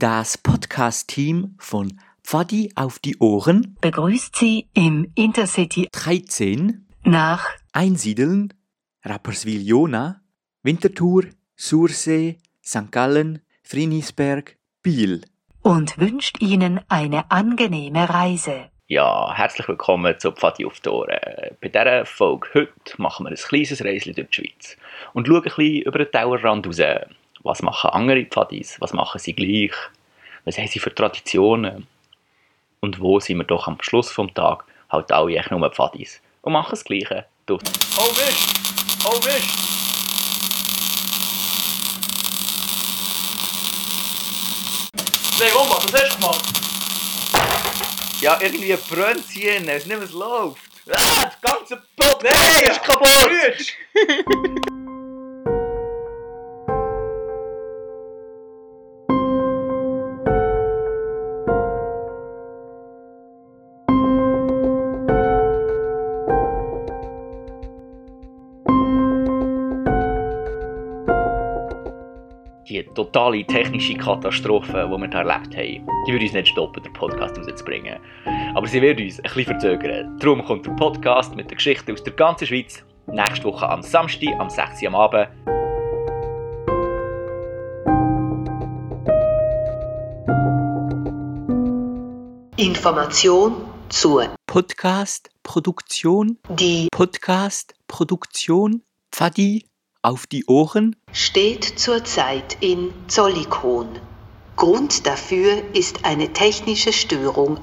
Das Podcast-Team von Pfadi auf die Ohren begrüßt Sie im Intercity 13 nach Einsiedeln, Rapperswil-Jona, Winterthur, Sursee, St. Gallen, Frinisberg, Biel. und wünscht Ihnen eine angenehme Reise. Ja, herzlich willkommen zu Pfadi auf die Ohren. Bei dieser Folge heute machen wir ein kleines Reisli durch die Schweiz und schauen ein bisschen über den Tellerrand raus. Was machen andere Pfadis? Was machen sie gleich? Was haben sie für Traditionen? Und wo sind wir doch am Schluss vom Tag halt alle echt nur Pfadis und machen das Gleiche durch. Oh Mist! Oh Mist! Nee, Oma, was hast du gemacht? Ja, irgendwie brennt sie hin, es nicht mehr es läuft. Ah, das ganze Pot Nee, ist kaputt! Die totale technische Katastrophe, die wir da erlebt haben, die würde uns nicht stoppen, den Podcast rauszubringen. Aber sie wird uns ein bisschen verzögern. Darum kommt der Podcast mit der Geschichte aus der ganzen Schweiz nächste Woche am Samstag, am 6. Uhr am Abend. Information zur Podcast-Produktion, Die Podcast-Produktion, Pfadi auf die Ohren. steht zurzeit in Zollikon. Grund dafür ist eine technische Störung